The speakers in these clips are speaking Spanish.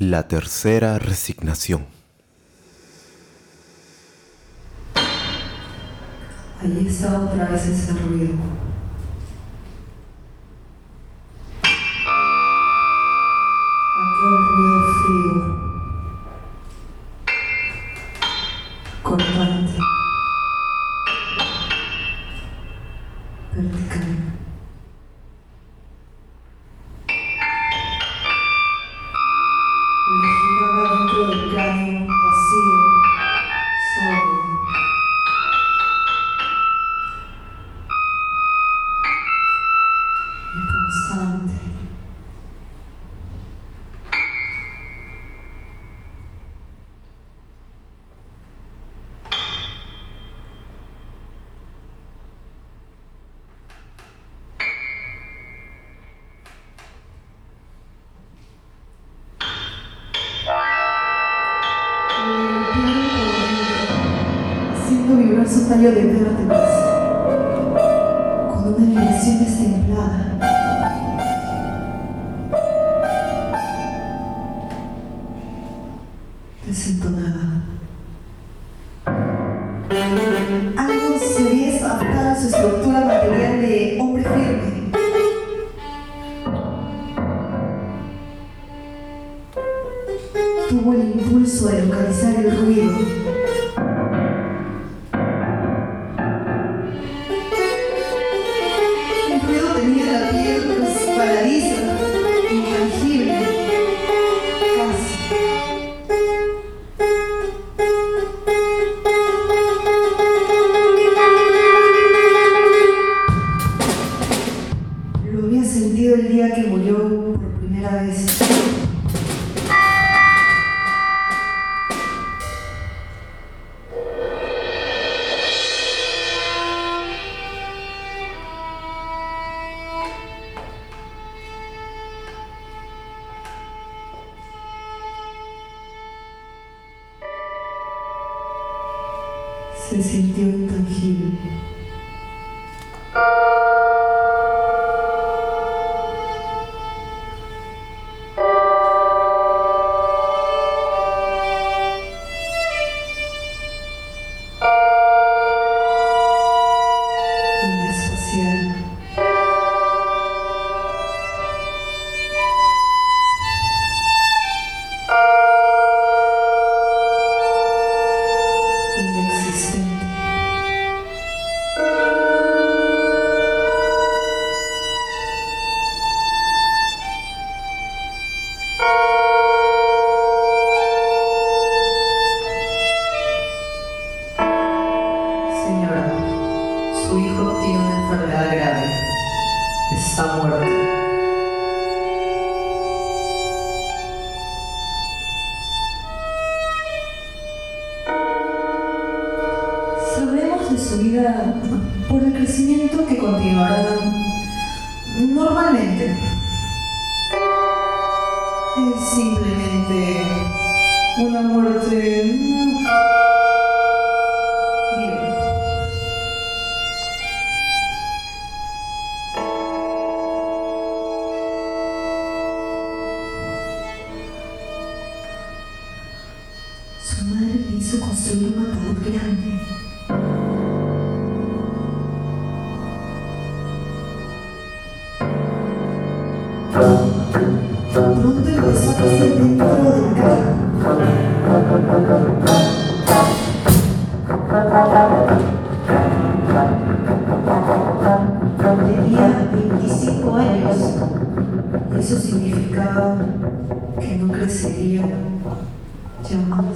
La tercera resignación. Allí está otra vez ese ruido. Aquel ruido frío. Cortante. Constante. Haciendo vibrar su tallo de vértebras con una vibración destemplada. Desentonada. Algo se había adaptado a su estructura material de hombre firme. Tuvo el impulso de localizar el ruido. Конфиле. Enfermedad grave. Está muerto. Sabremos de su vida por el crecimiento que continuará normalmente. Es simplemente una muerte madre le hizo construir un ataúd grande. Pronto empezó a crecer dentro del carro. Tenía 25 años. Eso significaba que no crecería jamás.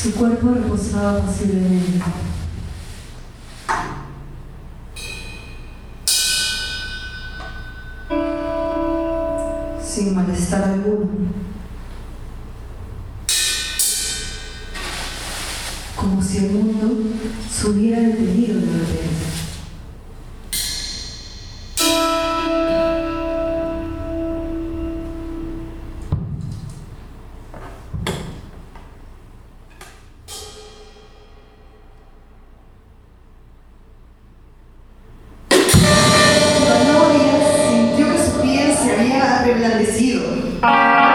Su cuerpo reposaba posiblemente. Sin malestar alguno. Como si el mundo se hubiera detenido Bye.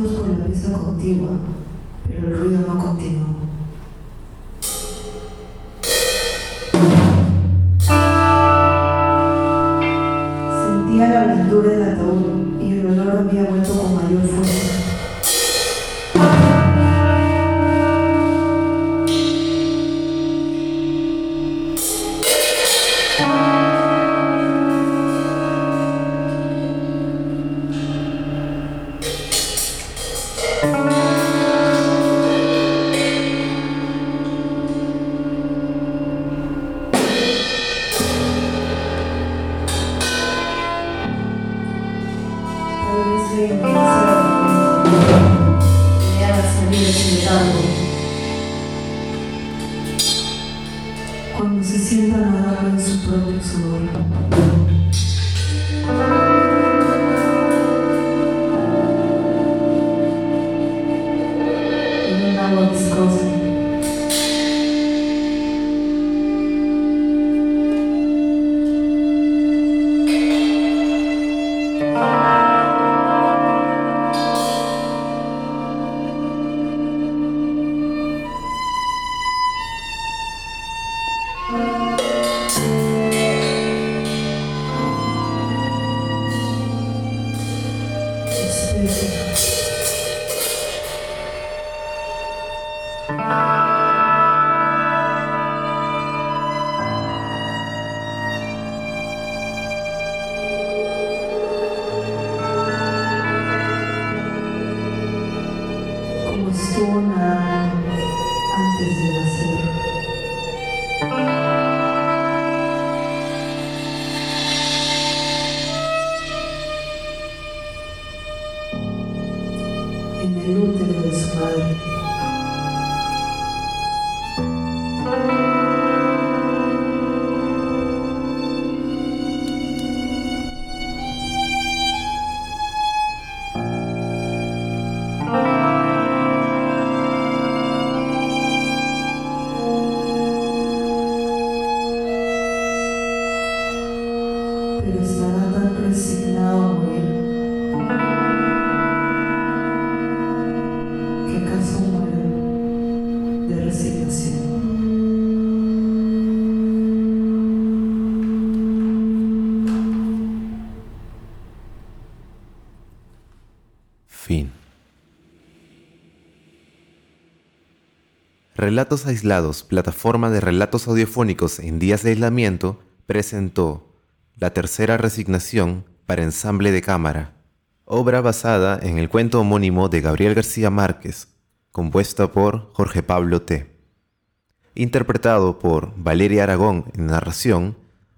Ruidos por la pieza contigua, pero el ruido no continuó. Tal vez le empieza me haga salir de ese letargo. Cuando se sienta nadando en su propio sudor. En un Sona. Útero de su madre. Pero estará tan resignado fin. Relatos Aislados, plataforma de relatos audiofónicos en días de aislamiento, presentó La Tercera Resignación para Ensamble de Cámara, obra basada en el cuento homónimo de Gabriel García Márquez, compuesta por Jorge Pablo T. Interpretado por Valeria Aragón en narración,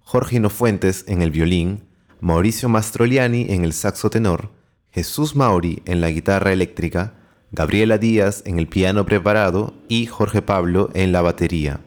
Jorge Fuentes en el violín, Mauricio Mastroliani en el saxo tenor, Jesús Mauri en la guitarra eléctrica, Gabriela Díaz en el piano preparado y Jorge Pablo en la batería.